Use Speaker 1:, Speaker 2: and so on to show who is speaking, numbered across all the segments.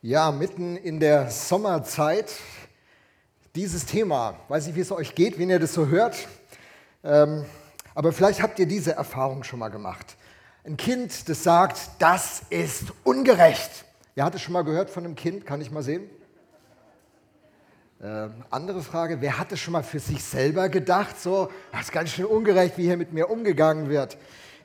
Speaker 1: Ja, mitten in der Sommerzeit dieses Thema. Weiß nicht, wie es euch geht, wenn ihr das so hört. Ähm, aber vielleicht habt ihr diese Erfahrung schon mal gemacht. Ein Kind, das sagt, das ist ungerecht. Wer hat es schon mal gehört von einem Kind? Kann ich mal sehen? Äh, andere Frage, wer hat es schon mal für sich selber gedacht, so, das ist ganz schön ungerecht, wie hier mit mir umgegangen wird.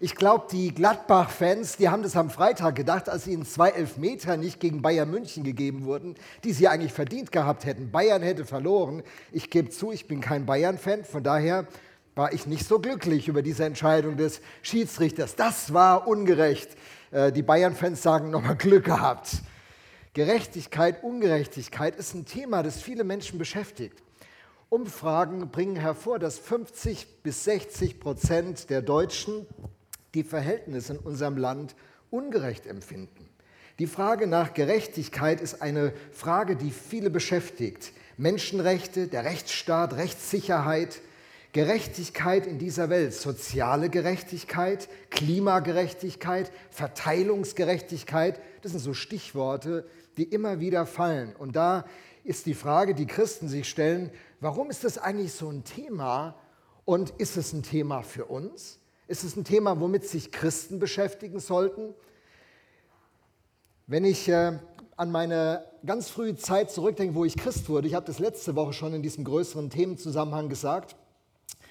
Speaker 1: Ich glaube, die Gladbach-Fans, die haben das am Freitag gedacht, als ihnen zwei Elfmeter nicht gegen Bayern München gegeben wurden, die sie eigentlich verdient gehabt hätten. Bayern hätte verloren. Ich gebe zu, ich bin kein Bayern-Fan, von daher war ich nicht so glücklich über diese Entscheidung des Schiedsrichters. Das war ungerecht. Äh, die Bayern-Fans sagen nochmal Glück gehabt. Gerechtigkeit, Ungerechtigkeit ist ein Thema, das viele Menschen beschäftigt. Umfragen bringen hervor, dass 50 bis 60 Prozent der Deutschen die Verhältnisse in unserem Land ungerecht empfinden. Die Frage nach Gerechtigkeit ist eine Frage, die viele beschäftigt. Menschenrechte, der Rechtsstaat, Rechtssicherheit, Gerechtigkeit in dieser Welt, soziale Gerechtigkeit, Klimagerechtigkeit, Verteilungsgerechtigkeit, das sind so Stichworte, die immer wieder fallen. Und da ist die Frage, die Christen sich stellen, warum ist das eigentlich so ein Thema und ist es ein Thema für uns? Ist es ein Thema, womit sich Christen beschäftigen sollten? Wenn ich äh, an meine ganz frühe Zeit zurückdenke, wo ich Christ wurde, ich habe das letzte Woche schon in diesem größeren Themenzusammenhang gesagt,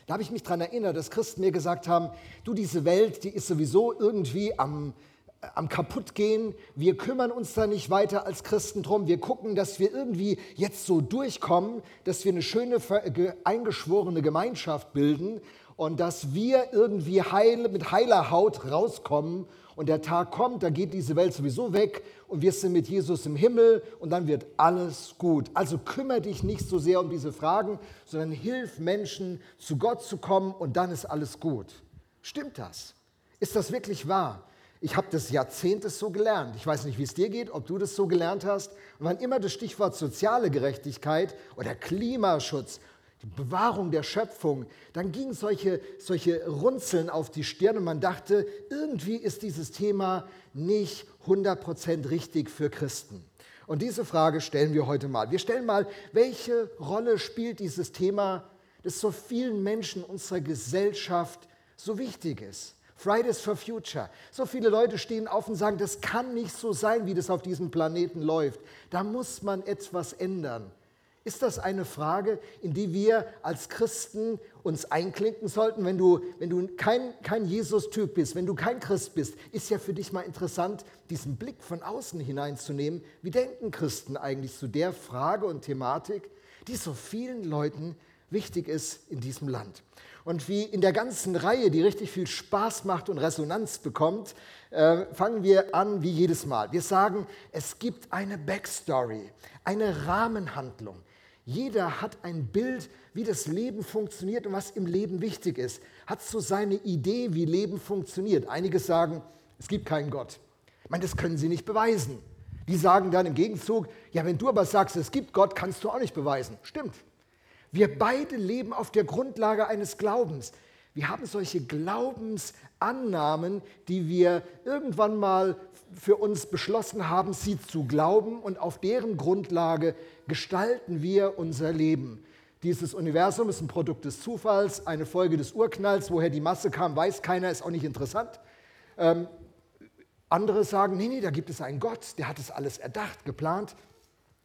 Speaker 1: da habe ich mich daran erinnert, dass Christen mir gesagt haben, du, diese Welt, die ist sowieso irgendwie am, äh, am kaputtgehen. Wir kümmern uns da nicht weiter als Christen drum. Wir gucken, dass wir irgendwie jetzt so durchkommen, dass wir eine schöne, eingeschworene Gemeinschaft bilden und dass wir irgendwie heil, mit heiler Haut rauskommen und der Tag kommt, da geht diese Welt sowieso weg und wir sind mit Jesus im Himmel und dann wird alles gut. Also kümmere dich nicht so sehr um diese Fragen, sondern hilf Menschen, zu Gott zu kommen und dann ist alles gut. Stimmt das? Ist das wirklich wahr? Ich habe das Jahrzehnte so gelernt. Ich weiß nicht, wie es dir geht, ob du das so gelernt hast. Und wann immer das Stichwort soziale Gerechtigkeit oder Klimaschutz Bewahrung der Schöpfung, dann gingen solche, solche Runzeln auf die Stirn und man dachte, irgendwie ist dieses Thema nicht 100% richtig für Christen. Und diese Frage stellen wir heute mal. Wir stellen mal, welche Rolle spielt dieses Thema, das so vielen Menschen unserer Gesellschaft so wichtig ist. Fridays for Future. So viele Leute stehen auf und sagen, das kann nicht so sein, wie das auf diesem Planeten läuft. Da muss man etwas ändern. Ist das eine Frage, in die wir als Christen uns einklinken sollten? Wenn du, wenn du kein, kein Jesus-Typ bist, wenn du kein Christ bist, ist ja für dich mal interessant, diesen Blick von außen hineinzunehmen. Wie denken Christen eigentlich zu der Frage und Thematik, die so vielen Leuten wichtig ist in diesem Land? Und wie in der ganzen Reihe, die richtig viel Spaß macht und Resonanz bekommt, äh, fangen wir an wie jedes Mal. Wir sagen, es gibt eine Backstory, eine Rahmenhandlung. Jeder hat ein Bild, wie das Leben funktioniert und was im Leben wichtig ist. Hat so seine Idee, wie Leben funktioniert. Einige sagen, es gibt keinen Gott. Ich meine, das können sie nicht beweisen. Die sagen dann im Gegenzug, ja, wenn du aber sagst, es gibt Gott, kannst du auch nicht beweisen. Stimmt. Wir beide leben auf der Grundlage eines Glaubens. Wir haben solche Glaubensannahmen, die wir irgendwann mal für uns beschlossen haben, sie zu glauben und auf deren Grundlage gestalten wir unser Leben. Dieses Universum ist ein Produkt des Zufalls, eine Folge des Urknalls. Woher die Masse kam, weiß keiner, ist auch nicht interessant. Ähm, andere sagen, nee, nee, da gibt es einen Gott, der hat es alles erdacht, geplant.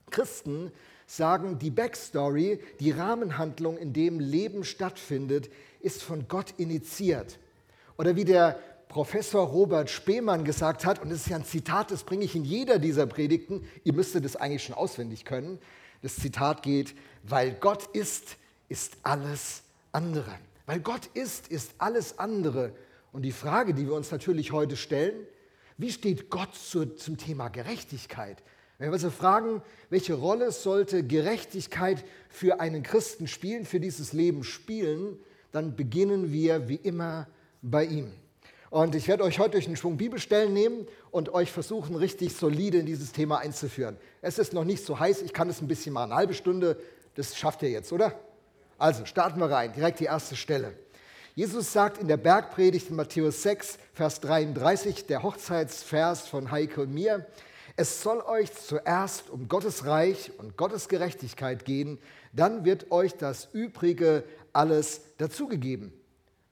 Speaker 1: Christen sagen, die Backstory, die Rahmenhandlung, in dem Leben stattfindet, ist von Gott initiiert. Oder wie der Professor Robert Spemann gesagt hat, und das ist ja ein Zitat, das bringe ich in jeder dieser Predigten, ihr müsstet das eigentlich schon auswendig können. Das Zitat geht, weil Gott ist, ist alles andere. Weil Gott ist, ist alles andere. Und die Frage, die wir uns natürlich heute stellen, wie steht Gott zu, zum Thema Gerechtigkeit? Wenn wir also fragen, welche Rolle sollte Gerechtigkeit für einen Christen spielen, für dieses Leben spielen, dann beginnen wir wie immer bei ihm. Und ich werde euch heute durch einen Schwung Bibelstellen nehmen und euch versuchen, richtig solide in dieses Thema einzuführen. Es ist noch nicht so heiß, ich kann es ein bisschen mal eine halbe Stunde, das schafft ihr jetzt, oder? Also starten wir rein, direkt die erste Stelle. Jesus sagt in der Bergpredigt in Matthäus 6, Vers 33, der Hochzeitsvers von Heike und mir, Es soll euch zuerst um Gottes Reich und Gottes Gerechtigkeit gehen, dann wird euch das Übrige alles dazugegeben.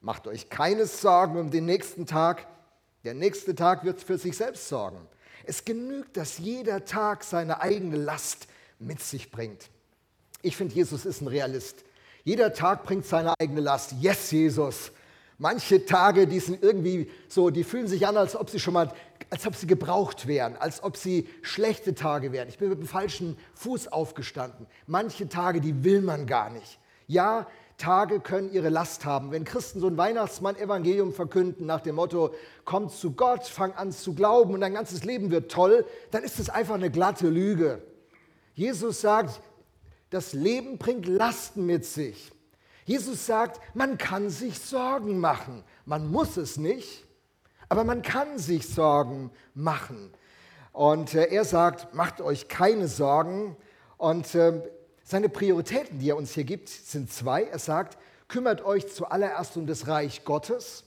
Speaker 1: Macht euch keine Sorgen um den nächsten Tag. Der nächste Tag wird für sich selbst sorgen. Es genügt, dass jeder Tag seine eigene Last mit sich bringt. Ich finde, Jesus ist ein Realist. Jeder Tag bringt seine eigene Last. Yes, Jesus. Manche Tage, die sind irgendwie so, die fühlen sich an, als ob sie schon mal, als ob sie gebraucht wären, als ob sie schlechte Tage wären. Ich bin mit dem falschen Fuß aufgestanden. Manche Tage, die will man gar nicht. Ja, Tage können ihre Last haben. Wenn Christen so ein Weihnachtsmann-Evangelium verkünden nach dem Motto, komm zu Gott, fang an zu glauben und dein ganzes Leben wird toll, dann ist es einfach eine glatte Lüge. Jesus sagt, das Leben bringt Lasten mit sich. Jesus sagt, man kann sich Sorgen machen. Man muss es nicht, aber man kann sich Sorgen machen. Und äh, er sagt, macht euch keine Sorgen. Und äh, seine Prioritäten, die er uns hier gibt, sind zwei. Er sagt, kümmert euch zuallererst um das Reich Gottes.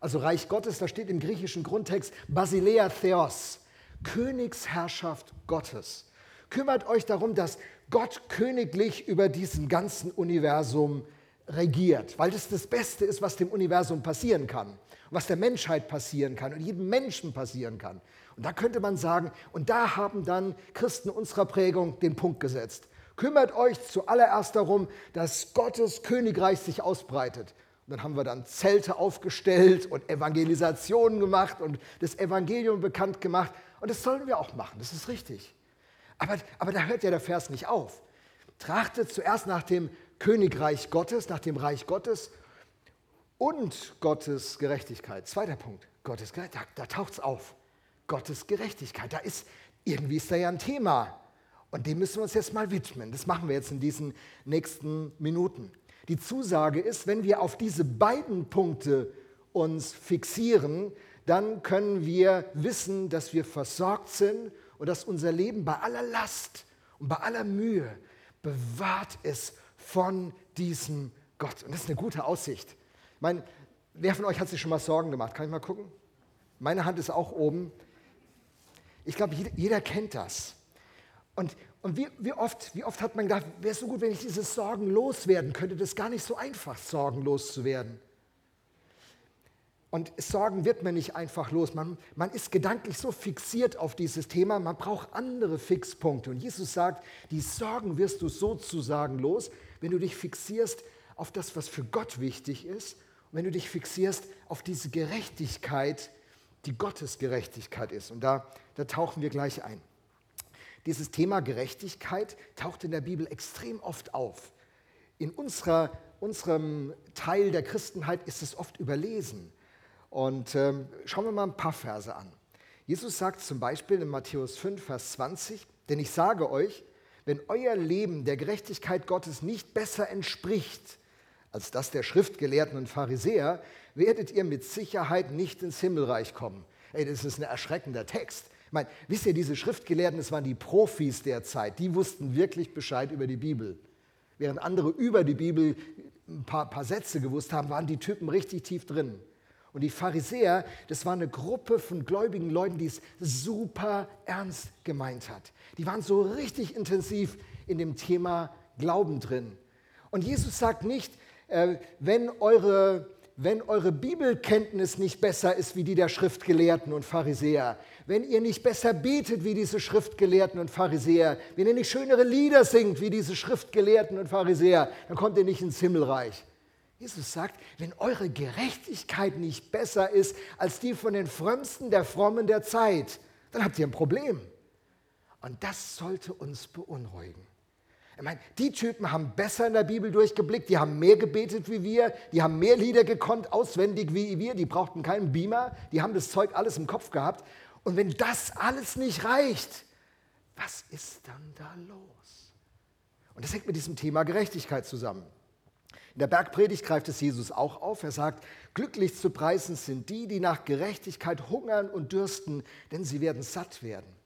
Speaker 1: Also Reich Gottes, da steht im griechischen Grundtext Basilea Theos, Königsherrschaft Gottes. Kümmert euch darum, dass Gott königlich über diesem ganzen Universum regiert, weil das das Beste ist, was dem Universum passieren kann, was der Menschheit passieren kann und jedem Menschen passieren kann. Und da könnte man sagen, und da haben dann Christen unserer Prägung den Punkt gesetzt. Kümmert euch zuallererst darum, dass Gottes Königreich sich ausbreitet. Und dann haben wir dann Zelte aufgestellt und Evangelisationen gemacht und das Evangelium bekannt gemacht. Und das sollen wir auch machen, das ist richtig. Aber, aber da hört ja der Vers nicht auf. Trachtet zuerst nach dem Königreich Gottes, nach dem Reich Gottes und Gottes Gerechtigkeit. Zweiter Punkt, Gottes Gerechtigkeit, da, da taucht es auf. Gottes Gerechtigkeit, da ist, irgendwie ist da ja ein Thema. Und dem müssen wir uns jetzt mal widmen. Das machen wir jetzt in diesen nächsten Minuten. Die Zusage ist, wenn wir auf diese beiden Punkte uns fixieren, dann können wir wissen, dass wir versorgt sind und dass unser Leben bei aller Last und bei aller Mühe bewahrt ist von diesem Gott. Und das ist eine gute Aussicht. Ich meine, wer von euch hat sich schon mal Sorgen gemacht? Kann ich mal gucken? Meine Hand ist auch oben. Ich glaube, jeder, jeder kennt das. Und, und wie, wie, oft, wie oft hat man gedacht, wäre es so gut, wenn ich diese Sorgen loswerden könnte. Das ist gar nicht so einfach, Sorgen loszuwerden. Und Sorgen wird man nicht einfach los. Man, man ist gedanklich so fixiert auf dieses Thema, man braucht andere Fixpunkte. Und Jesus sagt, die Sorgen wirst du sozusagen los, wenn du dich fixierst auf das, was für Gott wichtig ist. Und wenn du dich fixierst auf diese Gerechtigkeit, die Gottes Gerechtigkeit ist. Und da, da tauchen wir gleich ein. Dieses Thema Gerechtigkeit taucht in der Bibel extrem oft auf. In unserer, unserem Teil der Christenheit ist es oft überlesen. Und ähm, schauen wir mal ein paar Verse an. Jesus sagt zum Beispiel in Matthäus 5, Vers 20, denn ich sage euch, wenn euer Leben der Gerechtigkeit Gottes nicht besser entspricht als das der Schriftgelehrten und Pharisäer, werdet ihr mit Sicherheit nicht ins Himmelreich kommen. Ey, das ist ein erschreckender Text. Meine, wisst ihr, diese Schriftgelehrten, das waren die Profis der Zeit, die wussten wirklich Bescheid über die Bibel. Während andere über die Bibel ein paar, paar Sätze gewusst haben, waren die Typen richtig tief drin. Und die Pharisäer, das war eine Gruppe von gläubigen Leuten, die es super ernst gemeint hat. Die waren so richtig intensiv in dem Thema Glauben drin. Und Jesus sagt nicht, äh, wenn, eure, wenn eure Bibelkenntnis nicht besser ist wie die der Schriftgelehrten und Pharisäer, wenn ihr nicht besser betet wie diese Schriftgelehrten und Pharisäer, wenn ihr nicht schönere Lieder singt wie diese Schriftgelehrten und Pharisäer, dann kommt ihr nicht ins Himmelreich. Jesus sagt, wenn eure Gerechtigkeit nicht besser ist als die von den Frömmsten der Frommen der Zeit, dann habt ihr ein Problem. Und das sollte uns beunruhigen. Ich meine, die Typen haben besser in der Bibel durchgeblickt, die haben mehr gebetet wie wir, die haben mehr Lieder gekonnt, auswendig wie wir, die brauchten keinen Beamer, die haben das Zeug alles im Kopf gehabt. Und wenn das alles nicht reicht, was ist dann da los? Und das hängt mit diesem Thema Gerechtigkeit zusammen. In der Bergpredigt greift es Jesus auch auf. Er sagt, glücklich zu preisen sind die, die nach Gerechtigkeit hungern und dürsten, denn sie werden satt werden.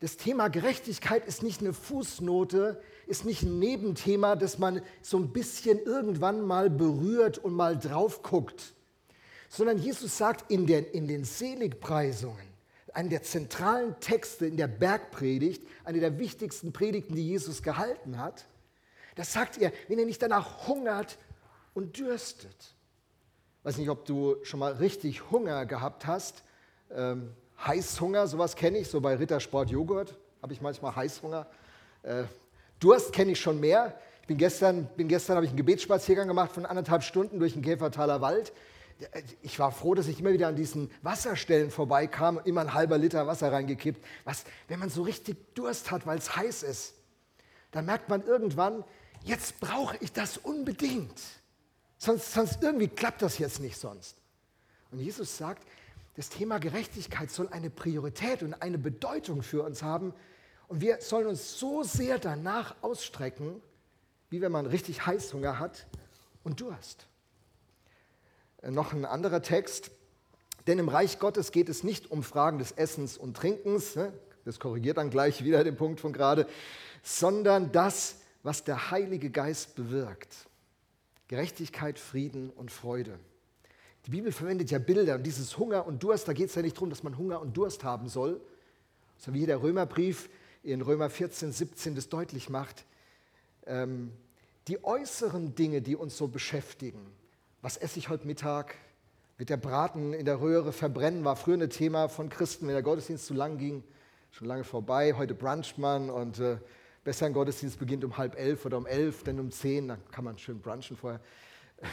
Speaker 1: Das Thema Gerechtigkeit ist nicht eine Fußnote, ist nicht ein Nebenthema, das man so ein bisschen irgendwann mal berührt und mal drauf guckt, sondern Jesus sagt in den, in den Seligpreisungen, einen der zentralen Texte in der Bergpredigt, eine der wichtigsten Predigten, die Jesus gehalten hat. Da sagt er, wenn ihr nicht danach hungert und dürstet. Ich weiß nicht, ob du schon mal richtig Hunger gehabt hast. Ähm, Heißhunger, sowas kenne ich, so bei Rittersport Joghurt habe ich manchmal Heißhunger. Äh, Durst kenne ich schon mehr. Ich bin gestern, bin gestern habe ich einen Gebetsspaziergang gemacht von anderthalb Stunden durch den Käfertaler Wald. Ich war froh, dass ich immer wieder an diesen Wasserstellen vorbeikam, immer ein halber Liter Wasser reingekippt. Was, wenn man so richtig Durst hat, weil es heiß ist, dann merkt man irgendwann, jetzt brauche ich das unbedingt. Sonst, sonst irgendwie klappt das jetzt nicht sonst. Und Jesus sagt, das Thema Gerechtigkeit soll eine Priorität und eine Bedeutung für uns haben. Und wir sollen uns so sehr danach ausstrecken, wie wenn man richtig Heißhunger hat und Durst. Äh, noch ein anderer Text. Denn im Reich Gottes geht es nicht um Fragen des Essens und Trinkens, ne? das korrigiert dann gleich wieder den Punkt von gerade, sondern das, was der Heilige Geist bewirkt. Gerechtigkeit, Frieden und Freude. Die Bibel verwendet ja Bilder und dieses Hunger und Durst, da geht es ja nicht darum, dass man Hunger und Durst haben soll, sondern wie der Römerbrief in Römer 14, 17 das deutlich macht, ähm, die äußeren Dinge, die uns so beschäftigen, was esse ich heute Mittag, wird der Braten in der Röhre verbrennen, war früher ein Thema von Christen, wenn der Gottesdienst zu lang ging, schon lange vorbei, heute bruncht man und äh, besser ein Gottesdienst beginnt um halb elf oder um elf, denn um zehn, dann kann man schön brunchen vorher.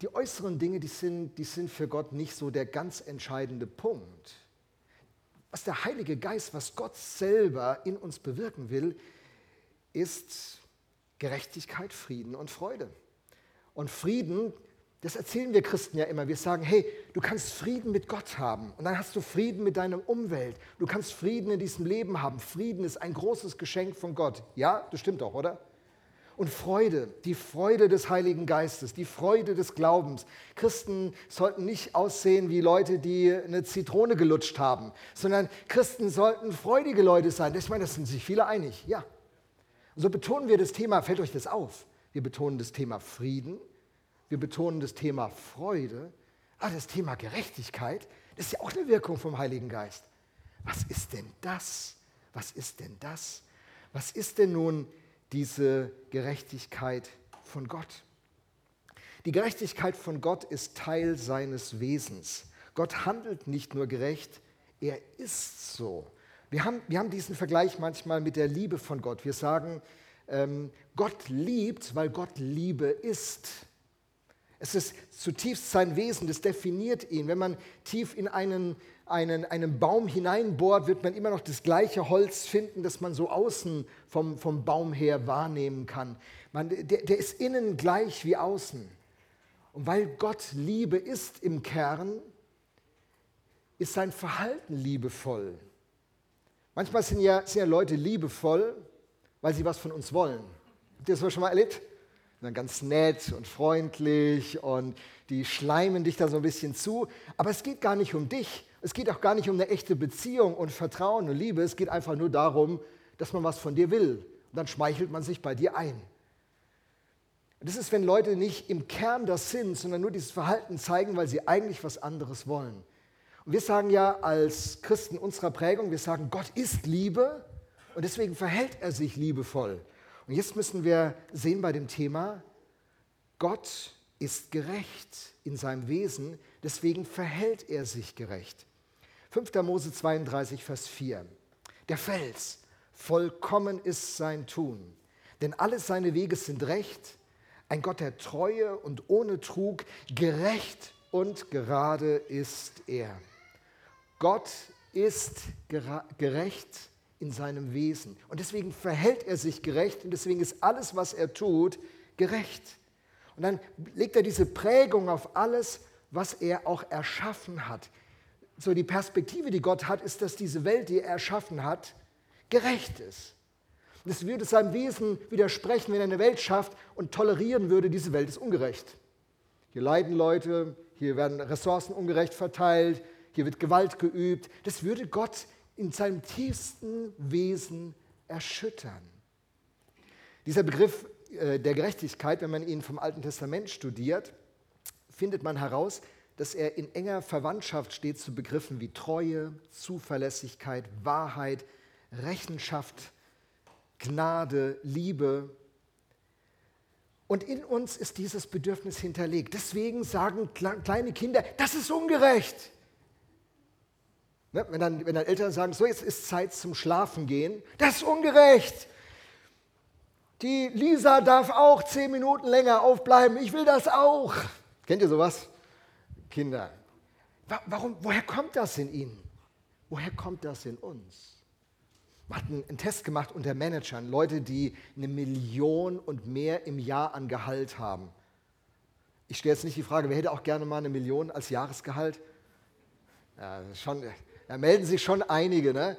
Speaker 1: Die äußeren Dinge, die sind, die sind für Gott nicht so der ganz entscheidende Punkt. Was der Heilige Geist, was Gott selber in uns bewirken will, ist Gerechtigkeit, Frieden und Freude. Und Frieden, das erzählen wir Christen ja immer. Wir sagen, hey, du kannst Frieden mit Gott haben und dann hast du Frieden mit deiner Umwelt. Du kannst Frieden in diesem Leben haben. Frieden ist ein großes Geschenk von Gott. Ja, das stimmt doch, oder? und Freude, die Freude des Heiligen Geistes, die Freude des Glaubens. Christen sollten nicht aussehen wie Leute, die eine Zitrone gelutscht haben, sondern Christen sollten freudige Leute sein. Ich meine, das sind sich viele einig, ja. Und so betonen wir das Thema, fällt euch das auf? Wir betonen das Thema Frieden, wir betonen das Thema Freude, aber das Thema Gerechtigkeit, das ist ja auch eine Wirkung vom Heiligen Geist. Was ist denn das? Was ist denn das? Was ist denn nun diese Gerechtigkeit von Gott. Die Gerechtigkeit von Gott ist Teil seines Wesens. Gott handelt nicht nur gerecht, er ist so. Wir haben, wir haben diesen Vergleich manchmal mit der Liebe von Gott. Wir sagen, ähm, Gott liebt, weil Gott Liebe ist. Es ist zutiefst sein Wesen, das definiert ihn. Wenn man tief in einen einen, einen Baum hineinbohrt, wird man immer noch das gleiche Holz finden, das man so außen vom, vom Baum her wahrnehmen kann. Man, der, der ist innen gleich wie außen. Und weil Gott Liebe ist im Kern, ist sein Verhalten liebevoll. Manchmal sind ja, sind ja Leute liebevoll, weil sie was von uns wollen. Habt ihr das schon mal erlebt? Dann ganz nett und freundlich und die schleimen dich da so ein bisschen zu. Aber es geht gar nicht um dich, es geht auch gar nicht um eine echte Beziehung und Vertrauen und Liebe. Es geht einfach nur darum, dass man was von dir will. Und dann schmeichelt man sich bei dir ein. Das ist, wenn Leute nicht im Kern das sind, sondern nur dieses Verhalten zeigen, weil sie eigentlich was anderes wollen. Und wir sagen ja als Christen unserer Prägung, wir sagen, Gott ist Liebe und deswegen verhält er sich liebevoll. Und jetzt müssen wir sehen bei dem Thema, Gott ist gerecht in seinem Wesen, deswegen verhält er sich gerecht. 5. Mose 32, Vers 4. Der Fels, vollkommen ist sein Tun, denn alle seine Wege sind recht, ein Gott der Treue und ohne Trug, gerecht und gerade ist er. Gott ist gerecht in seinem Wesen und deswegen verhält er sich gerecht und deswegen ist alles, was er tut, gerecht. Und dann legt er diese Prägung auf alles, was er auch erschaffen hat so die Perspektive, die Gott hat, ist, dass diese Welt, die er erschaffen hat, gerecht ist. Es würde seinem Wesen widersprechen, wenn er eine Welt schafft und tolerieren würde, diese Welt ist ungerecht. Hier leiden Leute, hier werden Ressourcen ungerecht verteilt, hier wird Gewalt geübt. Das würde Gott in seinem tiefsten Wesen erschüttern. Dieser Begriff äh, der Gerechtigkeit, wenn man ihn vom Alten Testament studiert, findet man heraus, dass er in enger Verwandtschaft steht zu Begriffen wie Treue, Zuverlässigkeit, Wahrheit, Rechenschaft, Gnade, Liebe. Und in uns ist dieses Bedürfnis hinterlegt. Deswegen sagen kleine Kinder, das ist ungerecht. Ne? Wenn, dann, wenn dann Eltern sagen, so jetzt ist Zeit zum Schlafen gehen, das ist ungerecht. Die Lisa darf auch zehn Minuten länger aufbleiben, ich will das auch. Kennt ihr sowas? Kinder. Warum, woher kommt das in ihnen? Woher kommt das in uns? Wir hatten einen Test gemacht unter Managern, Leute, die eine Million und mehr im Jahr an Gehalt haben. Ich stelle jetzt nicht die Frage, wer hätte auch gerne mal eine Million als Jahresgehalt? Ja, schon, da melden sich schon einige. Ne?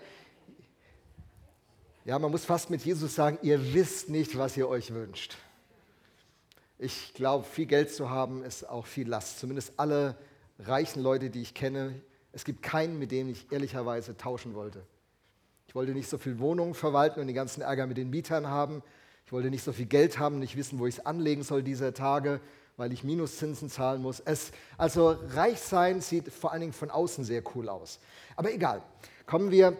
Speaker 1: Ja, man muss fast mit Jesus sagen, ihr wisst nicht, was ihr euch wünscht. Ich glaube, viel Geld zu haben ist auch viel Last. Zumindest alle reichen Leute, die ich kenne. Es gibt keinen, mit dem ich ehrlicherweise tauschen wollte. Ich wollte nicht so viel Wohnungen verwalten und den ganzen Ärger mit den Mietern haben. Ich wollte nicht so viel Geld haben, nicht wissen, wo ich es anlegen soll dieser Tage, weil ich Minuszinsen zahlen muss. Es, also reich sein sieht vor allen Dingen von außen sehr cool aus. Aber egal, kommen wir,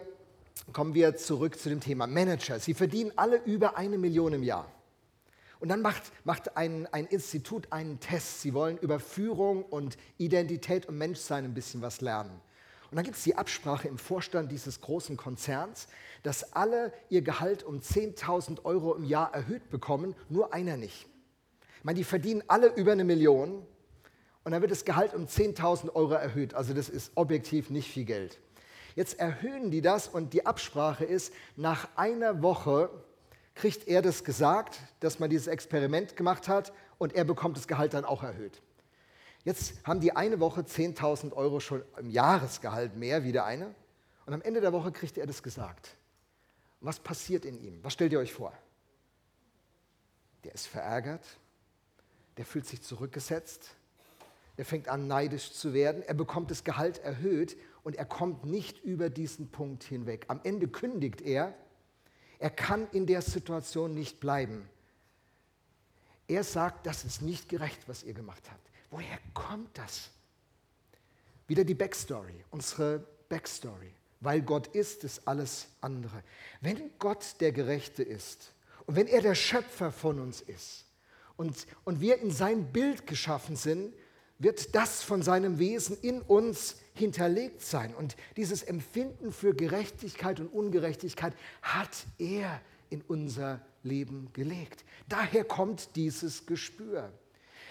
Speaker 1: kommen wir zurück zu dem Thema Manager. Sie verdienen alle über eine Million im Jahr. Und dann macht, macht ein, ein Institut einen Test. Sie wollen über Führung und Identität und Menschsein ein bisschen was lernen. Und dann gibt es die Absprache im Vorstand dieses großen Konzerns, dass alle ihr Gehalt um 10.000 Euro im Jahr erhöht bekommen, nur einer nicht. Ich meine, die verdienen alle über eine Million und dann wird das Gehalt um 10.000 Euro erhöht. Also das ist objektiv nicht viel Geld. Jetzt erhöhen die das und die Absprache ist, nach einer Woche kriegt er das gesagt, dass man dieses Experiment gemacht hat und er bekommt das Gehalt dann auch erhöht. Jetzt haben die eine Woche 10.000 Euro schon im Jahresgehalt mehr wie der eine. Und am Ende der Woche kriegt er das gesagt. was passiert in ihm? Was stellt ihr euch vor? Der ist verärgert, der fühlt sich zurückgesetzt, der fängt an neidisch zu werden, er bekommt das Gehalt erhöht und er kommt nicht über diesen Punkt hinweg. Am Ende kündigt er, er kann in der Situation nicht bleiben. Er sagt, das ist nicht gerecht, was ihr gemacht habt. Woher kommt das? Wieder die Backstory, unsere Backstory. Weil Gott ist, ist alles andere. Wenn Gott der Gerechte ist und wenn er der Schöpfer von uns ist und, und wir in sein Bild geschaffen sind, wird das von seinem Wesen in uns hinterlegt sein. Und dieses Empfinden für Gerechtigkeit und Ungerechtigkeit hat er in unser Leben gelegt. Daher kommt dieses Gespür.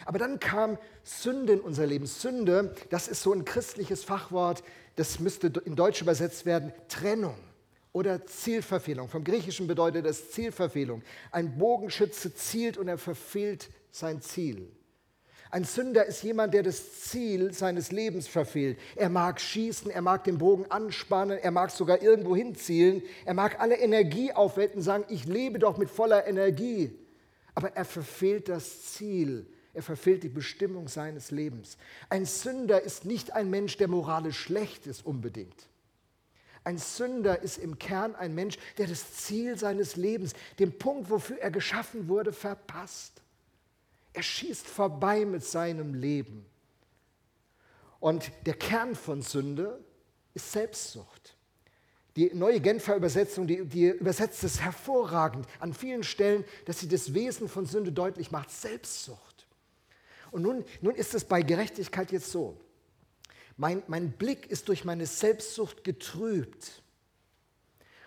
Speaker 1: Aber dann kam Sünde in unser Leben. Sünde, das ist so ein christliches Fachwort, das müsste in Deutsch übersetzt werden, Trennung oder Zielverfehlung. Vom Griechischen bedeutet es Zielverfehlung. Ein Bogenschütze zielt und er verfehlt sein Ziel. Ein Sünder ist jemand, der das Ziel seines Lebens verfehlt. Er mag schießen, er mag den Bogen anspannen, er mag sogar irgendwo hinzielen, er mag alle Energie aufwenden, sagen, ich lebe doch mit voller Energie. Aber er verfehlt das Ziel er verfehlt die Bestimmung seines Lebens. Ein Sünder ist nicht ein Mensch, der moralisch schlecht ist unbedingt. Ein Sünder ist im Kern ein Mensch, der das Ziel seines Lebens, den Punkt, wofür er geschaffen wurde, verpasst. Er schießt vorbei mit seinem Leben. Und der Kern von Sünde ist Selbstsucht. Die neue Genfer Übersetzung, die, die, übersetzt es hervorragend an vielen Stellen, dass sie das Wesen von Sünde deutlich macht. Selbstsucht. Und nun, nun ist es bei Gerechtigkeit jetzt so. Mein, mein Blick ist durch meine Selbstsucht getrübt.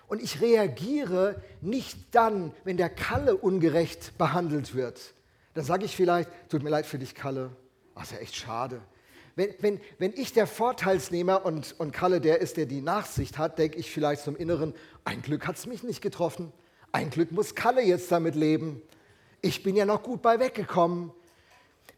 Speaker 1: Und ich reagiere nicht dann, wenn der Kalle ungerecht behandelt wird. Dann sage ich vielleicht, tut mir leid für dich, Kalle. Ach, ist ja echt schade. Wenn, wenn, wenn ich der Vorteilsnehmer und, und Kalle der ist, der die Nachsicht hat, denke ich vielleicht zum Inneren, ein Glück hat es mich nicht getroffen. Ein Glück muss Kalle jetzt damit leben. Ich bin ja noch gut bei weggekommen.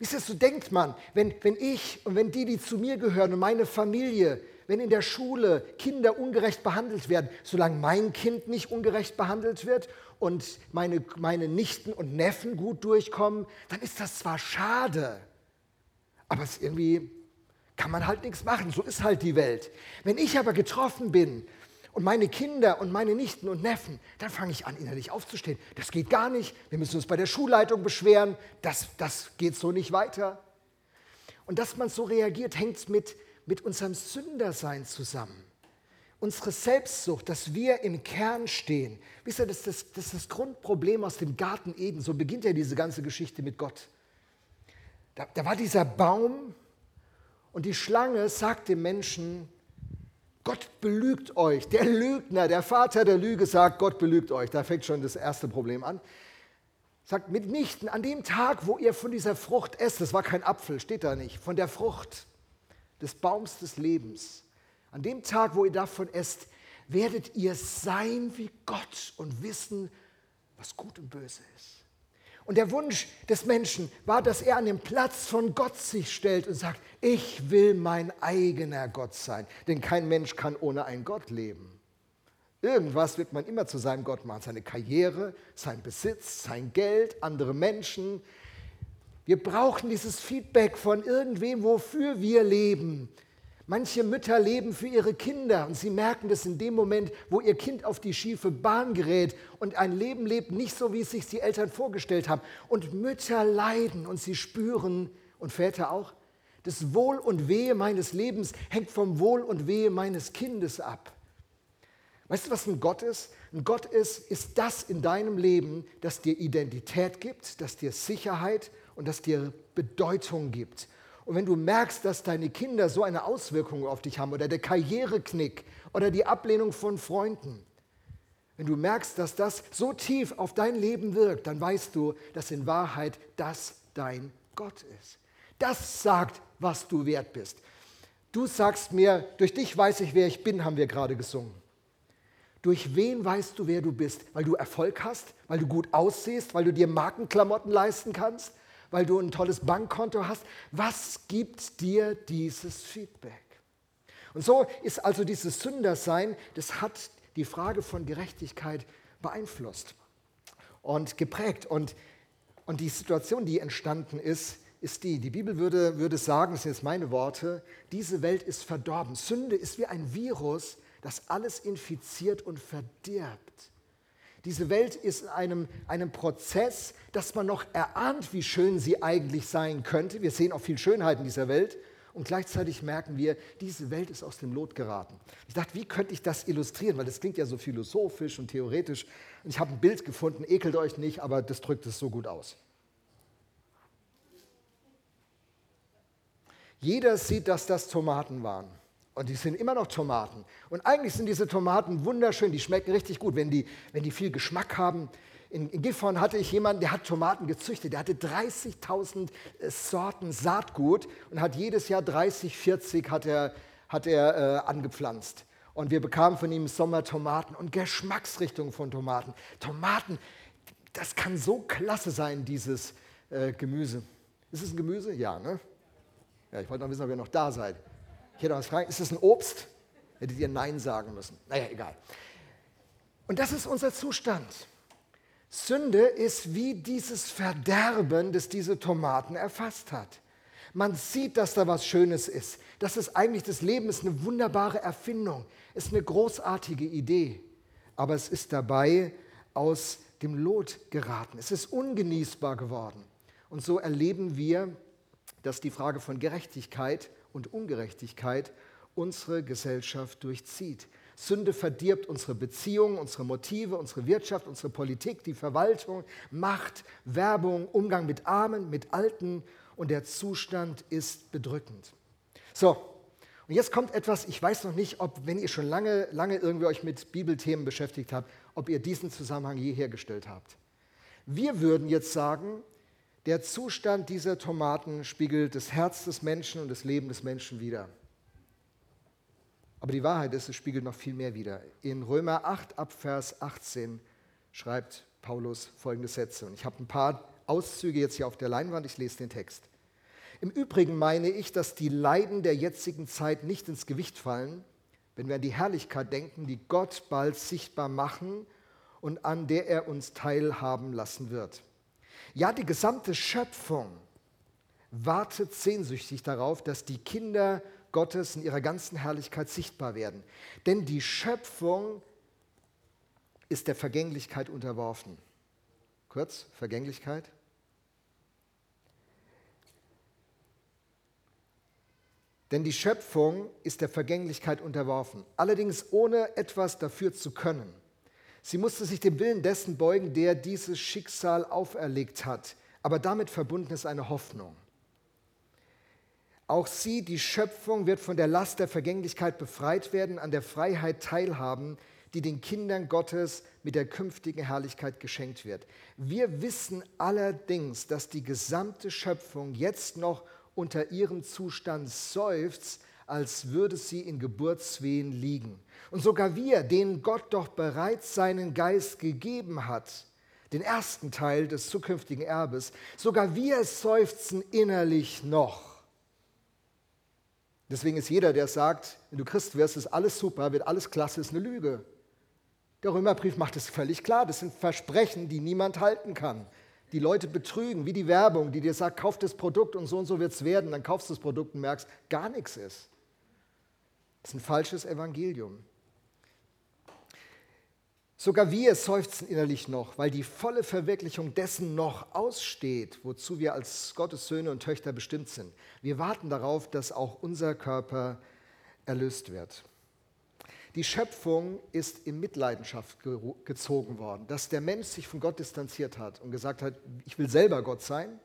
Speaker 1: Wisst ihr, so denkt man, wenn, wenn ich und wenn die, die zu mir gehören und meine Familie, wenn in der Schule Kinder ungerecht behandelt werden, solange mein Kind nicht ungerecht behandelt wird und meine, meine Nichten und Neffen gut durchkommen, dann ist das zwar schade, aber es irgendwie kann man halt nichts machen. So ist halt die Welt. Wenn ich aber getroffen bin und meine Kinder und meine Nichten und Neffen, dann fange ich an, innerlich aufzustehen. Das geht gar nicht. Wir müssen uns bei der Schulleitung beschweren. Das, das geht so nicht weiter. Und dass man so reagiert, hängt mit, mit unserem Sündersein zusammen. Unsere Selbstsucht, dass wir im Kern stehen. Wisst ihr, das ist das, das, ist das Grundproblem aus dem Garten Eden. So beginnt ja diese ganze Geschichte mit Gott. Da, da war dieser Baum und die Schlange sagt dem Menschen, Gott belügt euch. Der Lügner, der Vater der Lüge sagt, Gott belügt euch. Da fängt schon das erste Problem an. Sagt mitnichten, an dem Tag, wo ihr von dieser Frucht esst, das war kein Apfel, steht da nicht, von der Frucht des Baums des Lebens, an dem Tag, wo ihr davon esst, werdet ihr sein wie Gott und wissen, was gut und böse ist. Und der Wunsch des Menschen war, dass er an den Platz von Gott sich stellt und sagt, ich will mein eigener Gott sein. Denn kein Mensch kann ohne einen Gott leben. Irgendwas wird man immer zu seinem Gott machen. Seine Karriere, sein Besitz, sein Geld, andere Menschen. Wir brauchen dieses Feedback von irgendwem, wofür wir leben. Manche Mütter leben für ihre Kinder und sie merken das in dem Moment, wo ihr Kind auf die schiefe Bahn gerät und ein Leben lebt, nicht so, wie es sich die Eltern vorgestellt haben. Und Mütter leiden und sie spüren, und Väter auch, das Wohl und Wehe meines Lebens hängt vom Wohl und Wehe meines Kindes ab. Weißt du, was ein Gott ist? Ein Gott ist, ist das in deinem Leben, das dir Identität gibt, das dir Sicherheit und das dir Bedeutung gibt. Und wenn du merkst, dass deine Kinder so eine Auswirkung auf dich haben oder der Karriereknick oder die Ablehnung von Freunden, wenn du merkst, dass das so tief auf dein Leben wirkt, dann weißt du, dass in Wahrheit das dein Gott ist. Das sagt, was du wert bist. Du sagst mir, durch dich weiß ich, wer ich bin, haben wir gerade gesungen. Durch wen weißt du, wer du bist? Weil du Erfolg hast, weil du gut aussiehst, weil du dir Markenklamotten leisten kannst, weil du ein tolles Bankkonto hast. Was gibt dir dieses Feedback? Und so ist also dieses Sündersein, das hat die Frage von Gerechtigkeit beeinflusst und geprägt. Und, und die Situation, die entstanden ist, ist die, die Bibel würde, würde sagen, das sind jetzt meine Worte, diese Welt ist verdorben. Sünde ist wie ein Virus, das alles infiziert und verdirbt. Diese Welt ist in einem, einem Prozess, dass man noch erahnt, wie schön sie eigentlich sein könnte. Wir sehen auch viel Schönheit in dieser Welt. Und gleichzeitig merken wir, diese Welt ist aus dem Lot geraten. Ich dachte, wie könnte ich das illustrieren? Weil das klingt ja so philosophisch und theoretisch. Und ich habe ein Bild gefunden, ekelt euch nicht, aber das drückt es so gut aus. Jeder sieht, dass das Tomaten waren. Und die sind immer noch Tomaten. Und eigentlich sind diese Tomaten wunderschön, die schmecken richtig gut, wenn die, wenn die viel Geschmack haben. In, in Gifhorn hatte ich jemanden, der hat Tomaten gezüchtet. Der hatte 30.000 äh, Sorten Saatgut und hat jedes Jahr 30, 40 hat er, hat er äh, angepflanzt. Und wir bekamen von ihm im Sommer Tomaten und Geschmacksrichtungen von Tomaten. Tomaten, das kann so klasse sein, dieses äh, Gemüse. Ist es ein Gemüse? Ja, ne? Ja, ich wollte noch wissen, ob ihr noch da seid. Ich hätte was fragen, ist das ein Obst? Hättet ihr Nein sagen müssen. Naja, egal. Und das ist unser Zustand. Sünde ist wie dieses Verderben, das diese Tomaten erfasst hat. Man sieht, dass da was Schönes ist. Das ist eigentlich das Leben, ist eine wunderbare Erfindung, ist eine großartige Idee. Aber es ist dabei aus dem Lot geraten. Es ist ungenießbar geworden. Und so erleben wir, dass die Frage von Gerechtigkeit und Ungerechtigkeit unsere Gesellschaft durchzieht. Sünde verdirbt unsere Beziehungen, unsere Motive, unsere Wirtschaft, unsere Politik, die Verwaltung, Macht, Werbung, Umgang mit Armen, mit Alten und der Zustand ist bedrückend. So, und jetzt kommt etwas, ich weiß noch nicht, ob, wenn ihr schon lange, lange irgendwie euch mit Bibelthemen beschäftigt habt, ob ihr diesen Zusammenhang je hergestellt habt. Wir würden jetzt sagen, der Zustand dieser Tomaten spiegelt das Herz des Menschen und das Leben des Menschen wider. Aber die Wahrheit ist, es spiegelt noch viel mehr wider. In Römer 8 ab Vers 18 schreibt Paulus folgende Sätze. Und ich habe ein paar Auszüge jetzt hier auf der Leinwand, ich lese den Text. Im Übrigen meine ich, dass die Leiden der jetzigen Zeit nicht ins Gewicht fallen, wenn wir an die Herrlichkeit denken, die Gott bald sichtbar machen und an der er uns teilhaben lassen wird. Ja, die gesamte Schöpfung wartet sehnsüchtig darauf, dass die Kinder Gottes in ihrer ganzen Herrlichkeit sichtbar werden. Denn die Schöpfung ist der Vergänglichkeit unterworfen. Kurz, Vergänglichkeit. Denn die Schöpfung ist der Vergänglichkeit unterworfen, allerdings ohne etwas dafür zu können. Sie musste sich dem Willen dessen beugen, der dieses Schicksal auferlegt hat. Aber damit verbunden ist eine Hoffnung. Auch sie, die Schöpfung, wird von der Last der Vergänglichkeit befreit werden, an der Freiheit teilhaben, die den Kindern Gottes mit der künftigen Herrlichkeit geschenkt wird. Wir wissen allerdings, dass die gesamte Schöpfung jetzt noch unter ihrem Zustand seufzt, als würde sie in Geburtswehen liegen. Und sogar wir, denen Gott doch bereits seinen Geist gegeben hat, den ersten Teil des zukünftigen Erbes, sogar wir seufzen innerlich noch. Deswegen ist jeder, der sagt, wenn du Christ wirst, ist alles super, wird alles klasse, ist eine Lüge. Der Römerbrief macht es völlig klar. Das sind Versprechen, die niemand halten kann. Die Leute betrügen, wie die Werbung, die dir sagt, kauf das Produkt und so und so wird es werden. Dann kaufst du das Produkt und merkst, gar nichts ist. Das ist ein falsches Evangelium. Sogar wir seufzen innerlich noch, weil die volle Verwirklichung dessen noch aussteht, wozu wir als Gottes Söhne und Töchter bestimmt sind. Wir warten darauf, dass auch unser Körper erlöst wird. Die Schöpfung ist in Mitleidenschaft gezogen worden, dass der Mensch sich von Gott distanziert hat und gesagt hat, ich will selber Gott sein,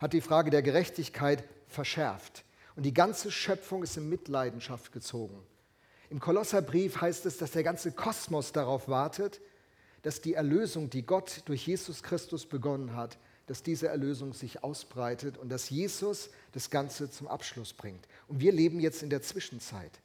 Speaker 1: hat die Frage der Gerechtigkeit verschärft. Und die ganze Schöpfung ist in Mitleidenschaft gezogen. Im Kolosserbrief heißt es, dass der ganze Kosmos darauf wartet, dass die Erlösung, die Gott durch Jesus Christus begonnen hat, dass diese Erlösung sich ausbreitet und dass Jesus das Ganze zum Abschluss bringt. Und wir leben jetzt in der Zwischenzeit.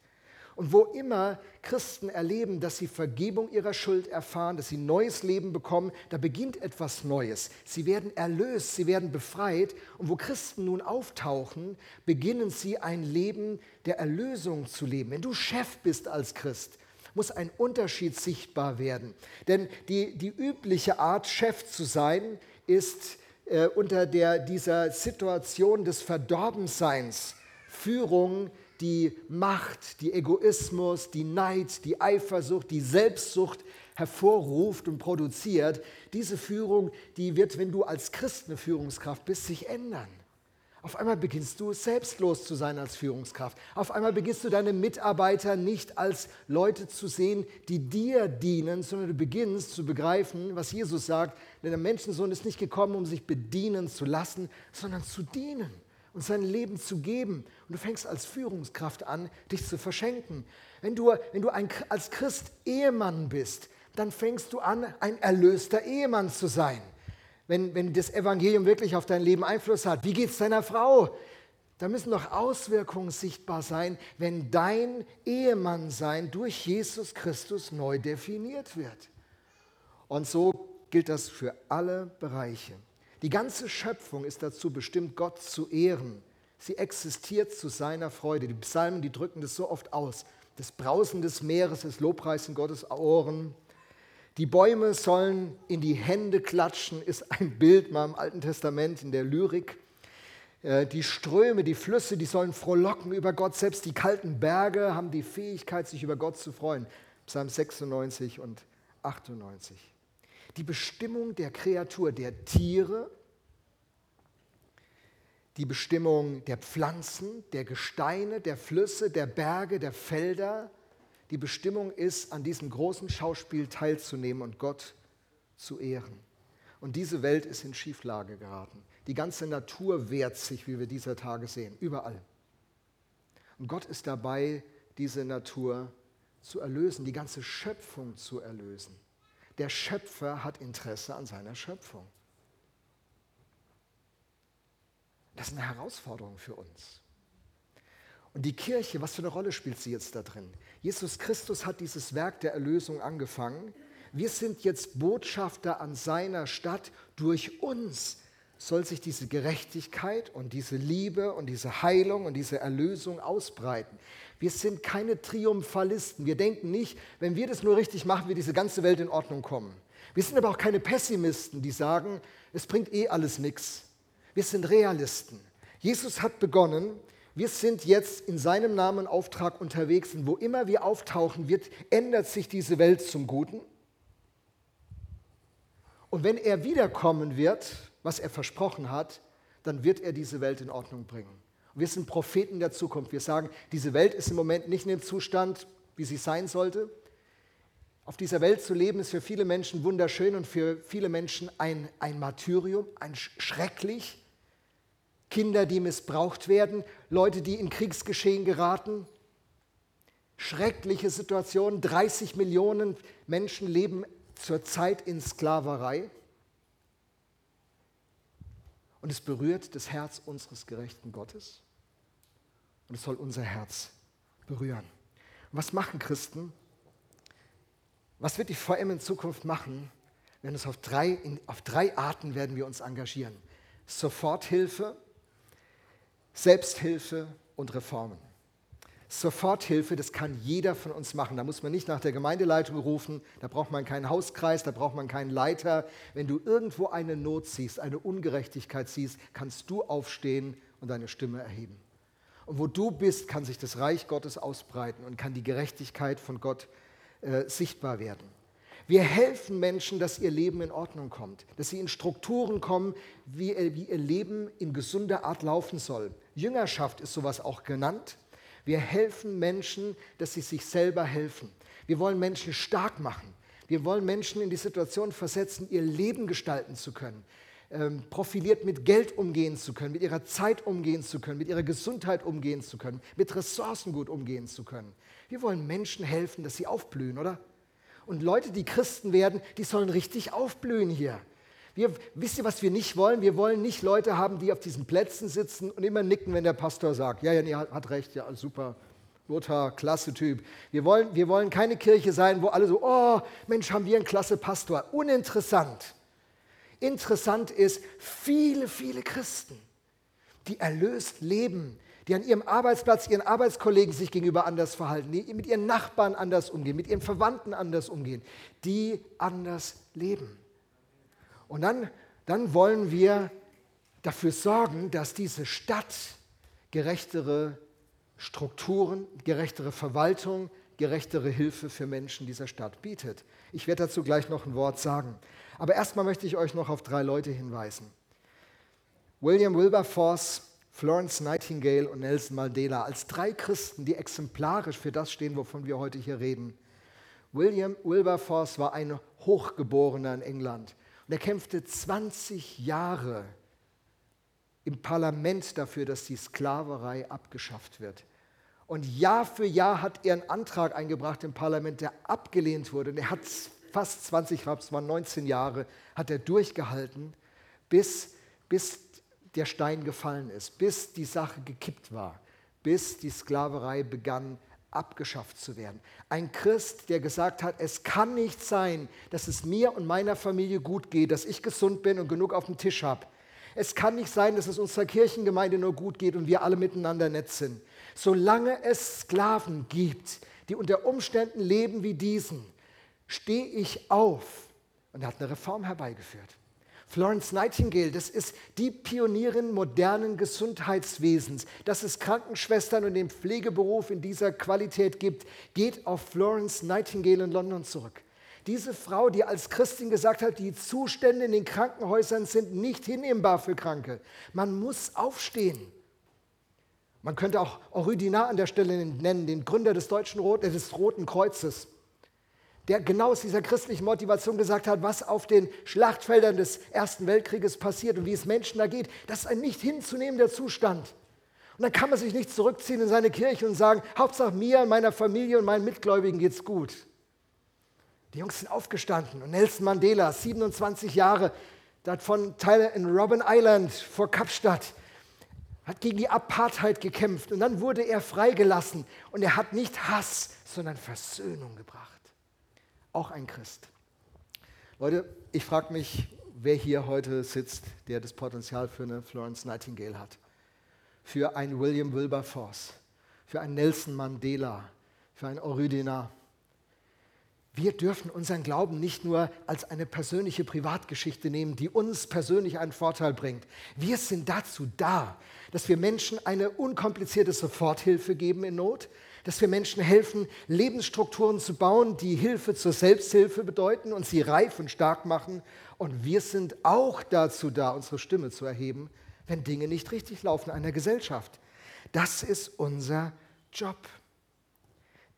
Speaker 1: Und wo immer Christen erleben, dass sie Vergebung ihrer Schuld erfahren, dass sie neues Leben bekommen, da beginnt etwas Neues. Sie werden erlöst, sie werden befreit. Und wo Christen nun auftauchen, beginnen sie ein Leben der Erlösung zu leben. Wenn du Chef bist als Christ, muss ein Unterschied sichtbar werden. Denn die, die übliche Art, Chef zu sein, ist äh, unter der, dieser Situation des Verdorbenseins Führung die Macht, die Egoismus, die Neid, die Eifersucht, die Selbstsucht hervorruft und produziert, diese Führung, die wird, wenn du als Christ eine Führungskraft bist, sich ändern. Auf einmal beginnst du selbstlos zu sein als Führungskraft. Auf einmal beginnst du deine Mitarbeiter nicht als Leute zu sehen, die dir dienen, sondern du beginnst zu begreifen, was Jesus sagt, denn der Menschensohn ist nicht gekommen, um sich bedienen zu lassen, sondern zu dienen und sein Leben zu geben. Und du fängst als Führungskraft an, dich zu verschenken. Wenn du, wenn du ein, als Christ Ehemann bist, dann fängst du an, ein erlöster Ehemann zu sein. Wenn, wenn das Evangelium wirklich auf dein Leben Einfluss hat, wie geht es deiner Frau? Da müssen doch Auswirkungen sichtbar sein, wenn dein Ehemann-Sein durch Jesus Christus neu definiert wird. Und so gilt das für alle Bereiche. Die ganze Schöpfung ist dazu bestimmt, Gott zu ehren. Sie existiert zu seiner Freude. Die Psalmen, die drücken das so oft aus. Das Brausen des Meeres, das Lobpreis in Gottes Ohren. Die Bäume sollen in die Hände klatschen, ist ein Bild mal im Alten Testament in der Lyrik. Äh, die Ströme, die Flüsse, die sollen frohlocken über Gott. Selbst die kalten Berge haben die Fähigkeit, sich über Gott zu freuen. Psalm 96 und 98 die Bestimmung der Kreatur, der Tiere, die Bestimmung der Pflanzen, der Gesteine, der Flüsse, der Berge, der Felder. Die Bestimmung ist, an diesem großen Schauspiel teilzunehmen und Gott zu ehren. Und diese Welt ist in Schieflage geraten. Die ganze Natur wehrt sich, wie wir dieser Tage sehen, überall. Und Gott ist dabei, diese Natur zu erlösen, die ganze Schöpfung zu erlösen der Schöpfer hat Interesse an seiner Schöpfung. Das ist eine Herausforderung für uns. Und die Kirche, was für eine Rolle spielt sie jetzt da drin? Jesus Christus hat dieses Werk der Erlösung angefangen. Wir sind jetzt Botschafter an seiner Stadt. Durch uns soll sich diese Gerechtigkeit und diese Liebe und diese Heilung und diese Erlösung ausbreiten. Wir sind keine Triumphalisten. Wir denken nicht, wenn wir das nur richtig machen, wird diese ganze Welt in Ordnung kommen. Wir sind aber auch keine Pessimisten, die sagen, es bringt eh alles nichts. Wir sind Realisten. Jesus hat begonnen, wir sind jetzt in seinem Namen Auftrag unterwegs und wo immer wir auftauchen, wird, ändert sich diese Welt zum Guten. Und wenn er wiederkommen wird, was er versprochen hat, dann wird er diese Welt in Ordnung bringen. Wir sind Propheten der Zukunft. Wir sagen, diese Welt ist im Moment nicht in dem Zustand, wie sie sein sollte. Auf dieser Welt zu leben ist für viele Menschen wunderschön und für viele Menschen ein, ein Martyrium, ein schrecklich. Kinder, die missbraucht werden, Leute, die in Kriegsgeschehen geraten. Schreckliche Situationen. 30 Millionen Menschen leben zurzeit in Sklaverei. Und es berührt das Herz unseres gerechten Gottes. Und es soll unser Herz berühren. Und was machen Christen? Was wird die VM in Zukunft machen? Wir uns auf drei, in, auf drei Arten werden wir uns engagieren. Soforthilfe, Selbsthilfe und Reformen. Soforthilfe, das kann jeder von uns machen. Da muss man nicht nach der Gemeindeleitung rufen, da braucht man keinen Hauskreis, da braucht man keinen Leiter. Wenn du irgendwo eine Not siehst, eine Ungerechtigkeit siehst, kannst du aufstehen und deine Stimme erheben. Und wo du bist, kann sich das Reich Gottes ausbreiten und kann die Gerechtigkeit von Gott äh, sichtbar werden. Wir helfen Menschen, dass ihr Leben in Ordnung kommt, dass sie in Strukturen kommen, wie, wie ihr Leben in gesunder Art laufen soll. Jüngerschaft ist sowas auch genannt. Wir helfen Menschen, dass sie sich selber helfen. Wir wollen Menschen stark machen. Wir wollen Menschen in die Situation versetzen, ihr Leben gestalten zu können, ähm, profiliert mit Geld umgehen zu können, mit ihrer Zeit umgehen zu können, mit ihrer Gesundheit umgehen zu können, mit Ressourcen gut umgehen zu können. Wir wollen Menschen helfen, dass sie aufblühen, oder? Und Leute, die Christen werden, die sollen richtig aufblühen hier. Wir, wisst ihr, was wir nicht wollen? Wir wollen nicht Leute haben, die auf diesen Plätzen sitzen und immer nicken, wenn der Pastor sagt, ja, ja, nee, hat recht, ja, super, Lothar, klasse Typ. Wir wollen, wir wollen keine Kirche sein, wo alle so, oh, Mensch, haben wir einen klasse Pastor. Uninteressant. Interessant ist, viele, viele Christen, die erlöst leben, die an ihrem Arbeitsplatz ihren Arbeitskollegen sich gegenüber anders verhalten, die mit ihren Nachbarn anders umgehen, mit ihren Verwandten anders umgehen, die anders leben. Und dann, dann wollen wir dafür sorgen, dass diese Stadt gerechtere Strukturen, gerechtere Verwaltung, gerechtere Hilfe für Menschen dieser Stadt bietet. Ich werde dazu gleich noch ein Wort sagen. Aber erstmal möchte ich euch noch auf drei Leute hinweisen. William Wilberforce, Florence Nightingale und Nelson Mandela als drei Christen, die exemplarisch für das stehen, wovon wir heute hier reden. William Wilberforce war ein Hochgeborener in England. Und er kämpfte 20 Jahre im Parlament dafür, dass die Sklaverei abgeschafft wird. Und Jahr für Jahr hat er einen Antrag eingebracht im Parlament, der abgelehnt wurde. Und er hat fast 20, ich es waren 19 Jahre, hat er durchgehalten, bis, bis der Stein gefallen ist, bis die Sache gekippt war, bis die Sklaverei begann abgeschafft zu werden. Ein Christ, der gesagt hat, es kann nicht sein, dass es mir und meiner Familie gut geht, dass ich gesund bin und genug auf dem Tisch habe. Es kann nicht sein, dass es unserer Kirchengemeinde nur gut geht und wir alle miteinander nett sind. Solange es Sklaven gibt, die unter Umständen leben wie diesen, stehe ich auf. Und er hat eine Reform herbeigeführt. Florence Nightingale, das ist die Pionierin modernen Gesundheitswesens. Dass es Krankenschwestern und den Pflegeberuf in dieser Qualität gibt, geht auf Florence Nightingale in London zurück. Diese Frau, die als Christin gesagt hat, die Zustände in den Krankenhäusern sind nicht hinnehmbar für Kranke. Man muss aufstehen. Man könnte auch Orydinar an der Stelle nennen, den Gründer des, Deutschen Rot, äh, des Roten Kreuzes der genau aus dieser christlichen Motivation gesagt hat, was auf den Schlachtfeldern des Ersten Weltkrieges passiert und wie es Menschen da geht. Das ist ein nicht hinzunehmender Zustand. Und dann kann man sich nicht zurückziehen in seine Kirche und sagen, Hauptsache mir, meiner Familie und meinen Mitgläubigen geht's gut. Die Jungs sind aufgestanden und Nelson Mandela, 27 Jahre, davon Teile in Robben Island vor Kapstadt, hat gegen die Apartheid gekämpft und dann wurde er freigelassen und er hat nicht Hass, sondern Versöhnung gebracht auch ein Christ. Leute, ich frage mich, wer hier heute sitzt, der das Potenzial für eine Florence Nightingale hat, für einen William Wilberforce, für einen Nelson Mandela, für einen Orydinar. Wir dürfen unseren Glauben nicht nur als eine persönliche Privatgeschichte nehmen, die uns persönlich einen Vorteil bringt. Wir sind dazu da, dass wir Menschen eine unkomplizierte Soforthilfe geben in Not, dass wir Menschen helfen, Lebensstrukturen zu bauen, die Hilfe zur Selbsthilfe bedeuten und sie reif und stark machen. Und wir sind auch dazu da, unsere Stimme zu erheben, wenn Dinge nicht richtig laufen in einer Gesellschaft. Das ist unser Job.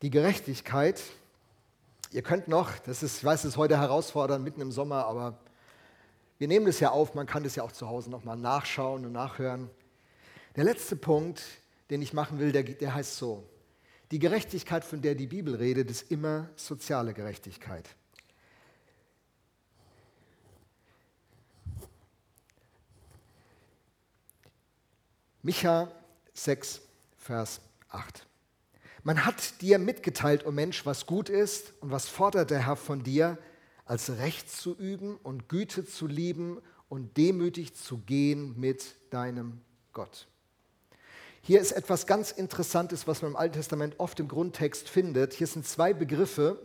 Speaker 1: Die Gerechtigkeit, ihr könnt noch, das ist, ich weiß, es ist heute herausfordernd, mitten im Sommer, aber wir nehmen das ja auf, man kann das ja auch zu Hause nochmal nachschauen und nachhören. Der letzte Punkt, den ich machen will, der, der heißt so, die Gerechtigkeit, von der die Bibel redet, ist immer soziale Gerechtigkeit. Micha 6, Vers 8. Man hat dir mitgeteilt, o oh Mensch, was gut ist und was fordert der Herr von dir, als Recht zu üben und Güte zu lieben und demütig zu gehen mit deinem Gott. Hier ist etwas ganz Interessantes, was man im Alten Testament oft im Grundtext findet. Hier sind zwei Begriffe,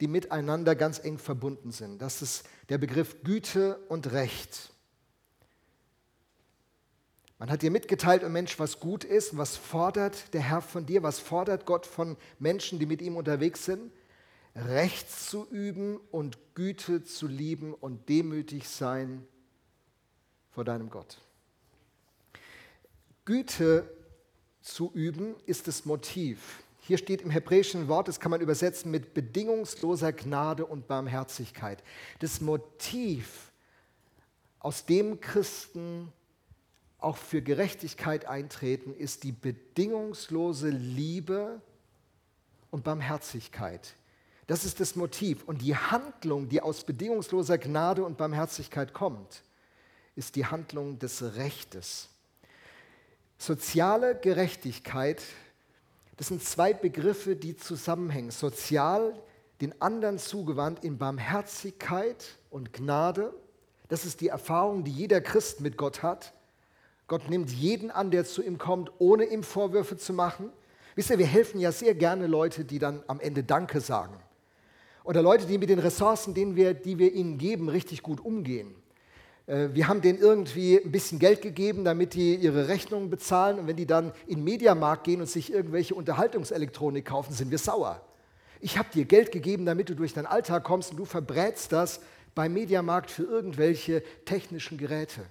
Speaker 1: die miteinander ganz eng verbunden sind. Das ist der Begriff Güte und Recht. Man hat dir mitgeteilt, oh Mensch, was gut ist, was fordert der Herr von dir, was fordert Gott von Menschen, die mit ihm unterwegs sind? Recht zu üben und Güte zu lieben und demütig sein vor deinem Gott. Güte zu üben ist das Motiv. Hier steht im hebräischen Wort, das kann man übersetzen mit bedingungsloser Gnade und Barmherzigkeit. Das Motiv, aus dem Christen auch für Gerechtigkeit eintreten, ist die bedingungslose Liebe und Barmherzigkeit. Das ist das Motiv. Und die Handlung, die aus bedingungsloser Gnade und Barmherzigkeit kommt, ist die Handlung des Rechtes. Soziale Gerechtigkeit, das sind zwei Begriffe, die zusammenhängen. Sozial, den anderen zugewandt in Barmherzigkeit und Gnade. Das ist die Erfahrung, die jeder Christ mit Gott hat. Gott nimmt jeden an, der zu ihm kommt, ohne ihm Vorwürfe zu machen. Wisst ihr, wir helfen ja sehr gerne Leute, die dann am Ende Danke sagen. Oder Leute, die mit den Ressourcen, denen wir, die wir ihnen geben, richtig gut umgehen. Äh, wir haben denen irgendwie ein bisschen Geld gegeben, damit die ihre Rechnungen bezahlen. Und wenn die dann in den Mediamarkt gehen und sich irgendwelche Unterhaltungselektronik kaufen, sind wir sauer. Ich habe dir Geld gegeben, damit du durch deinen Alltag kommst und du verbrätst das beim Mediamarkt für irgendwelche technischen Geräte.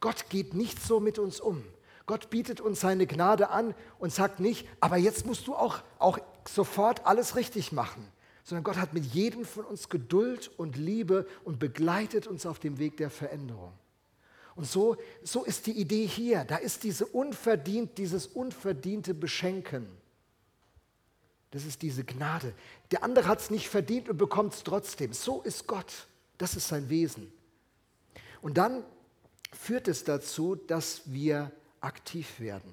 Speaker 1: Gott geht nicht so mit uns um. Gott bietet uns seine Gnade an und sagt nicht, aber jetzt musst du auch, auch sofort alles richtig machen sondern Gott hat mit jedem von uns Geduld und Liebe und begleitet uns auf dem Weg der Veränderung. Und so, so ist die Idee hier. Da ist diese unverdient, dieses unverdiente Beschenken. Das ist diese Gnade. Der andere hat es nicht verdient und bekommt es trotzdem. So ist Gott. Das ist sein Wesen. Und dann führt es dazu, dass wir aktiv werden.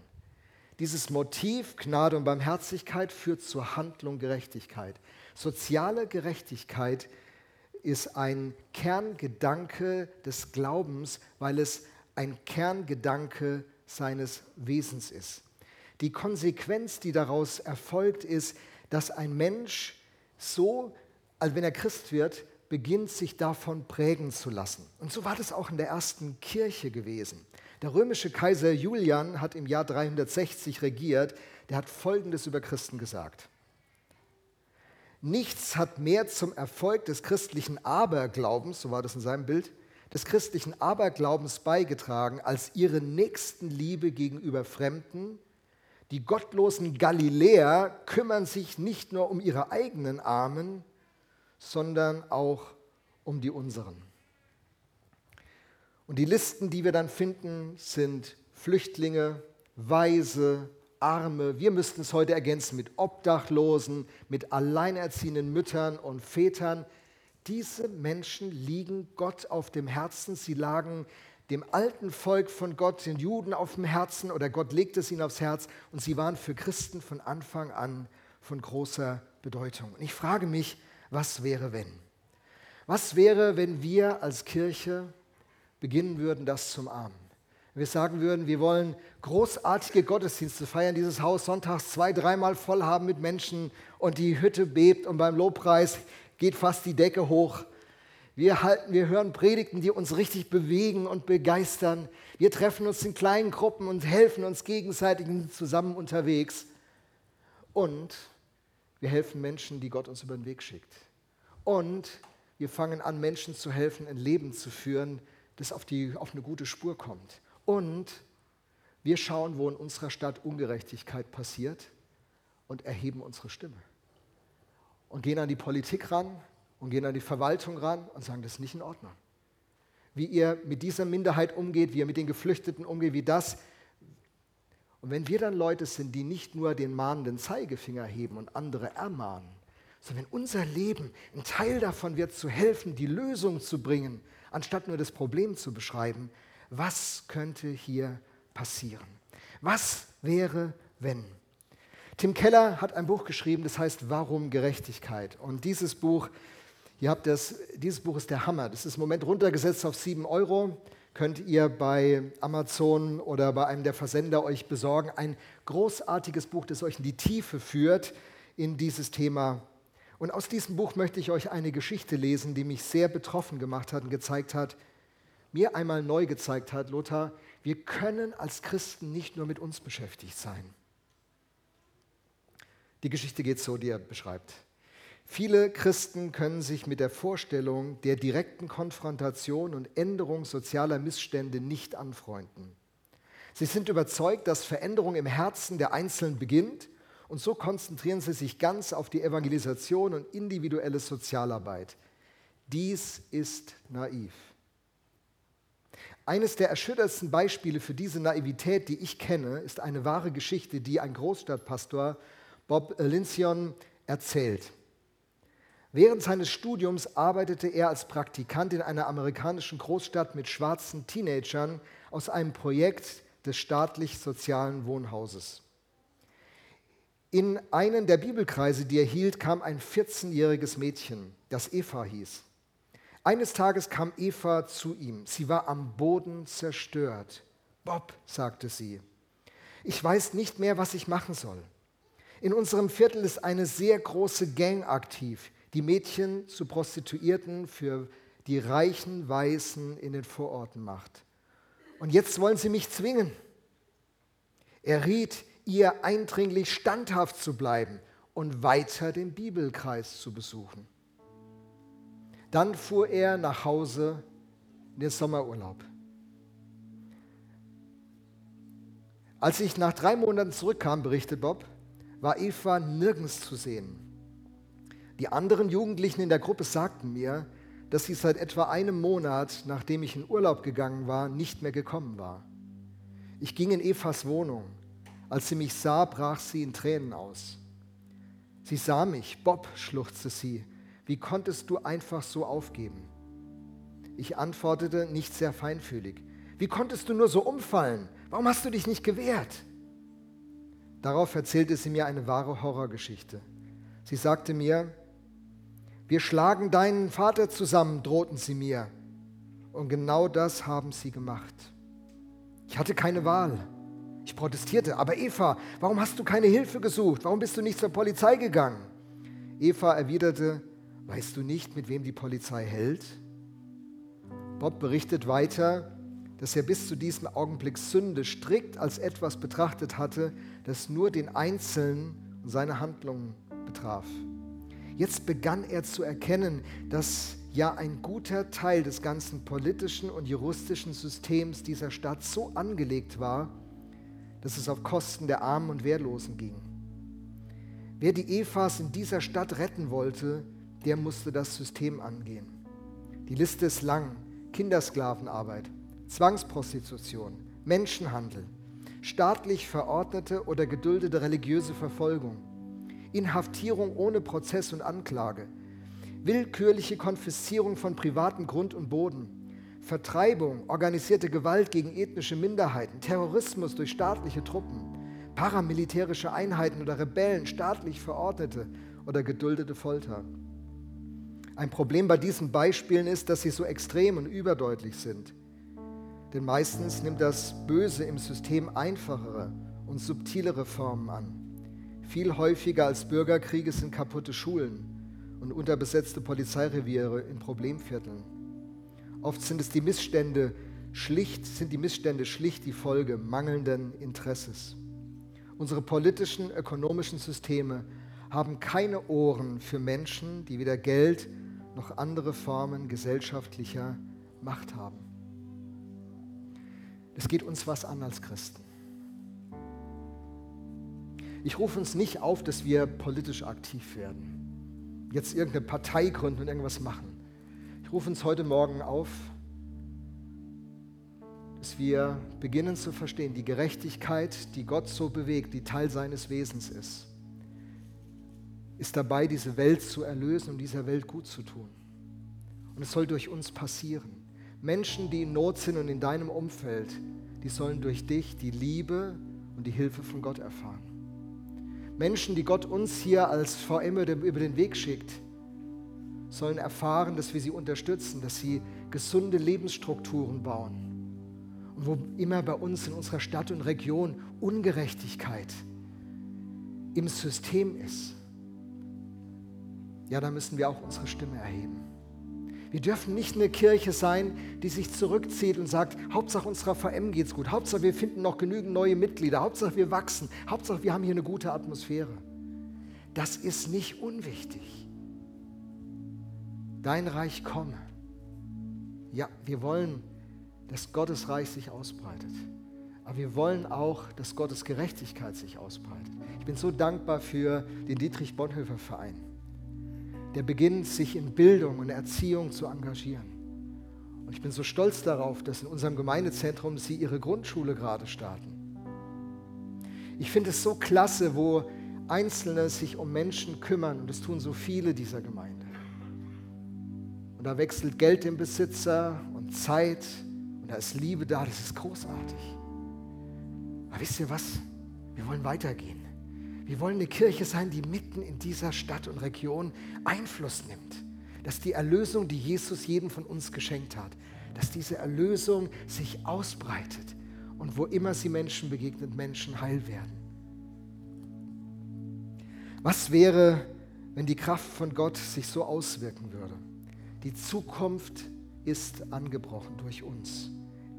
Speaker 1: Dieses Motiv Gnade und Barmherzigkeit führt zur Handlung Gerechtigkeit. Soziale Gerechtigkeit ist ein Kerngedanke des Glaubens, weil es ein Kerngedanke seines Wesens ist. Die Konsequenz, die daraus erfolgt, ist, dass ein Mensch so, als wenn er Christ wird, beginnt, sich davon prägen zu lassen. Und so war das auch in der ersten Kirche gewesen. Der römische Kaiser Julian hat im Jahr 360 regiert. Der hat Folgendes über Christen gesagt. Nichts hat mehr zum Erfolg des christlichen Aberglaubens, so war das in seinem Bild, des christlichen Aberglaubens beigetragen, als ihre Nächstenliebe gegenüber Fremden. Die gottlosen Galiläer kümmern sich nicht nur um ihre eigenen Armen, sondern auch um die unseren. Und die Listen, die wir dann finden, sind Flüchtlinge, Weise, Arme, wir müssten es heute ergänzen mit Obdachlosen, mit alleinerziehenden Müttern und Vätern. Diese Menschen liegen Gott auf dem Herzen. Sie lagen dem alten Volk von Gott, den Juden, auf dem Herzen oder Gott legte es ihnen aufs Herz und sie waren für Christen von Anfang an von großer Bedeutung. Und ich frage mich, was wäre, wenn? Was wäre, wenn wir als Kirche beginnen würden, das zum Armen? Wir sagen würden, wir wollen großartige Gottesdienste feiern, dieses Haus sonntags zwei, dreimal voll haben mit Menschen und die Hütte bebt und beim Lobpreis geht fast die Decke hoch. Wir, halten, wir hören Predigten, die uns richtig bewegen und begeistern. Wir treffen uns in kleinen Gruppen und helfen uns gegenseitig zusammen unterwegs. Und wir helfen Menschen, die Gott uns über den Weg schickt. Und wir fangen an, Menschen zu helfen, ein Leben zu führen, das auf, die, auf eine gute Spur kommt. Und Wir schauen, wo in unserer Stadt Ungerechtigkeit passiert und erheben unsere Stimme. Und gehen an die Politik ran und gehen an die Verwaltung ran und sagen, das ist nicht in Ordnung. Wie ihr mit dieser Minderheit umgeht, wie ihr mit den Geflüchteten umgeht, wie das. Und wenn wir dann Leute sind, die nicht nur den mahnenden Zeigefinger heben und andere ermahnen, sondern wenn unser Leben ein Teil davon wird, zu helfen, die Lösung zu bringen, anstatt nur das Problem zu beschreiben, was könnte hier passieren? Was wäre, wenn? Tim Keller hat ein Buch geschrieben, das heißt Warum Gerechtigkeit? Und dieses Buch, ihr habt das, dieses Buch ist der Hammer. Das ist im Moment runtergesetzt auf 7 Euro. Könnt ihr bei Amazon oder bei einem der Versender euch besorgen. Ein großartiges Buch, das euch in die Tiefe führt in dieses Thema. Und aus diesem Buch möchte ich euch eine Geschichte lesen, die mich sehr betroffen gemacht hat und gezeigt hat, mir einmal neu gezeigt hat, Lothar, wir können als Christen nicht nur mit uns beschäftigt sein. Die Geschichte geht so, die er beschreibt. Viele Christen können sich mit der Vorstellung der direkten Konfrontation und Änderung sozialer Missstände nicht anfreunden. Sie sind überzeugt, dass Veränderung im Herzen der Einzelnen beginnt und so konzentrieren sie sich ganz auf die Evangelisation und individuelle Sozialarbeit. Dies ist naiv. Eines der erschütterndsten Beispiele für diese Naivität, die ich kenne, ist eine wahre Geschichte, die ein Großstadtpastor Bob Lincion erzählt. Während seines Studiums arbeitete er als Praktikant in einer amerikanischen Großstadt mit schwarzen Teenagern aus einem Projekt des staatlich-sozialen Wohnhauses. In einen der Bibelkreise, die er hielt, kam ein 14-jähriges Mädchen, das Eva hieß. Eines Tages kam Eva zu ihm. Sie war am Boden zerstört. Bob, sagte sie, ich weiß nicht mehr, was ich machen soll. In unserem Viertel ist eine sehr große Gang aktiv, die Mädchen zu Prostituierten für die reichen Weißen in den Vororten macht. Und jetzt wollen sie mich zwingen. Er riet ihr eindringlich standhaft zu bleiben und weiter den Bibelkreis zu besuchen. Dann fuhr er nach Hause in den Sommerurlaub. Als ich nach drei Monaten zurückkam, berichtet Bob, war Eva nirgends zu sehen. Die anderen Jugendlichen in der Gruppe sagten mir, dass sie seit etwa einem Monat, nachdem ich in Urlaub gegangen war, nicht mehr gekommen war. Ich ging in Evas Wohnung. Als sie mich sah, brach sie in Tränen aus. Sie sah mich, Bob, schluchzte sie, wie konntest du einfach so aufgeben? Ich antwortete nicht sehr feinfühlig. Wie konntest du nur so umfallen? Warum hast du dich nicht gewehrt? Darauf erzählte sie mir eine wahre Horrorgeschichte. Sie sagte mir, wir schlagen deinen Vater zusammen, drohten sie mir. Und genau das haben sie gemacht. Ich hatte keine Wahl. Ich protestierte, aber Eva, warum hast du keine Hilfe gesucht? Warum bist du nicht zur Polizei gegangen? Eva erwiderte, Weißt du nicht, mit wem die Polizei hält? Bob berichtet weiter, dass er bis zu diesem Augenblick Sünde strikt als etwas betrachtet hatte, das nur den Einzelnen und seine Handlungen betraf. Jetzt begann er zu erkennen, dass ja ein guter Teil des ganzen politischen und juristischen Systems dieser Stadt so angelegt war, dass es auf Kosten der Armen und Wehrlosen ging. Wer die Evas in dieser Stadt retten wollte, der musste das System angehen. Die Liste ist lang. Kindersklavenarbeit, Zwangsprostitution, Menschenhandel, staatlich verordnete oder geduldete religiöse Verfolgung, Inhaftierung ohne Prozess und Anklage, willkürliche Konfiszierung von privatem Grund und Boden, Vertreibung, organisierte Gewalt gegen ethnische Minderheiten, Terrorismus durch staatliche Truppen, paramilitärische Einheiten oder Rebellen, staatlich verordnete oder geduldete Folter. Ein Problem bei diesen Beispielen ist, dass sie so extrem und überdeutlich sind. Denn meistens nimmt das Böse im System einfachere und subtilere Formen an. Viel häufiger als Bürgerkriege sind kaputte Schulen und unterbesetzte Polizeireviere in Problemvierteln. Oft sind es die Missstände schlicht, sind die Missstände schlicht die Folge mangelnden Interesses. Unsere politischen, ökonomischen Systeme haben keine Ohren für Menschen, die weder Geld noch andere Formen gesellschaftlicher Macht haben. Es geht uns was an als Christen. Ich rufe uns nicht auf, dass wir politisch aktiv werden, jetzt irgendeine Partei gründen und irgendwas machen. Ich rufe uns heute Morgen auf, dass wir beginnen zu verstehen, die Gerechtigkeit, die Gott so bewegt, die Teil seines Wesens ist, ist dabei, diese Welt zu erlösen und dieser Welt gut zu tun. Und es soll durch uns passieren. Menschen, die in Not sind und in deinem Umfeld, die sollen durch dich die Liebe und die Hilfe von Gott erfahren. Menschen, die Gott uns hier als VM über den Weg schickt, sollen erfahren, dass wir sie unterstützen, dass sie gesunde Lebensstrukturen bauen. Und wo immer bei uns in unserer Stadt und Region Ungerechtigkeit im System ist, ja, da müssen wir auch unsere Stimme erheben. Wir dürfen nicht eine Kirche sein, die sich zurückzieht und sagt, Hauptsache unserer VM geht's gut, Hauptsache wir finden noch genügend neue Mitglieder, Hauptsache wir wachsen, Hauptsache wir haben hier eine gute Atmosphäre. Das ist nicht unwichtig. Dein Reich komme. Ja, wir wollen, dass Gottes Reich sich ausbreitet. Aber wir wollen auch, dass Gottes Gerechtigkeit sich ausbreitet. Ich bin so dankbar für den Dietrich Bonhoeffer Verein der beginnt, sich in Bildung und Erziehung zu engagieren. Und ich bin so stolz darauf, dass in unserem Gemeindezentrum sie ihre Grundschule gerade starten. Ich finde es so klasse, wo Einzelne sich um Menschen kümmern und das tun so viele dieser Gemeinde. Und da wechselt Geld im Besitzer und Zeit und da ist Liebe da, das ist großartig. Aber wisst ihr was? Wir wollen weitergehen. Wir wollen eine Kirche sein, die mitten in dieser Stadt und Region Einfluss nimmt. Dass die Erlösung, die Jesus jedem von uns geschenkt hat, dass diese Erlösung sich ausbreitet und wo immer sie Menschen begegnet, Menschen heil werden. Was wäre, wenn die Kraft von Gott sich so auswirken würde? Die Zukunft ist angebrochen durch uns,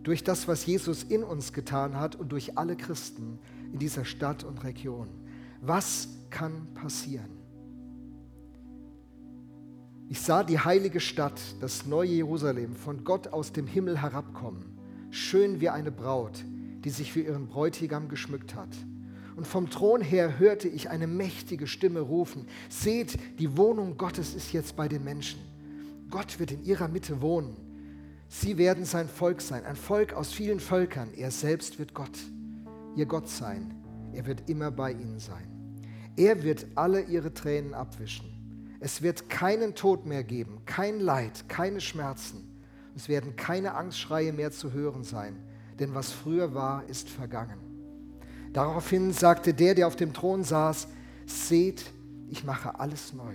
Speaker 1: durch das, was Jesus in uns getan hat und durch alle Christen in dieser Stadt und Region. Was kann passieren? Ich sah die heilige Stadt, das neue Jerusalem, von Gott aus dem Himmel herabkommen, schön wie eine Braut, die sich für ihren Bräutigam geschmückt hat. Und vom Thron her hörte ich eine mächtige Stimme rufen, seht, die Wohnung Gottes ist jetzt bei den Menschen. Gott wird in ihrer Mitte wohnen. Sie werden sein Volk sein, ein Volk aus vielen Völkern. Er selbst wird Gott, ihr Gott sein. Er wird immer bei ihnen sein. Er wird alle ihre Tränen abwischen. Es wird keinen Tod mehr geben, kein Leid, keine Schmerzen. Es werden keine Angstschreie mehr zu hören sein, denn was früher war, ist vergangen. Daraufhin sagte der, der auf dem Thron saß, seht, ich mache alles neu.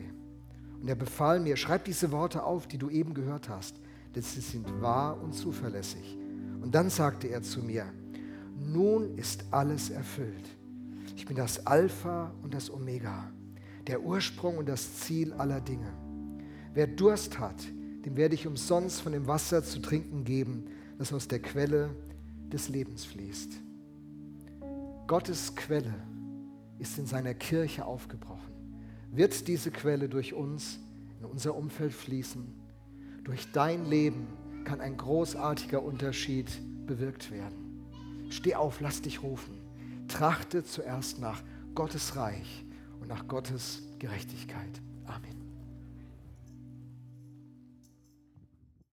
Speaker 1: Und er befahl mir, schreib diese Worte auf, die du eben gehört hast, denn sie sind wahr und zuverlässig. Und dann sagte er zu mir, nun ist alles erfüllt. Ich bin das Alpha und das Omega, der Ursprung und das Ziel aller Dinge. Wer Durst hat, dem werde ich umsonst von dem Wasser zu trinken geben, das aus der Quelle des Lebens fließt. Gottes Quelle ist in seiner Kirche aufgebrochen. Wird diese Quelle durch uns in unser Umfeld fließen? Durch dein Leben kann ein großartiger Unterschied bewirkt werden. Steh auf, lass dich rufen. Trachte zuerst nach Gottes Reich und nach Gottes Gerechtigkeit. Amen.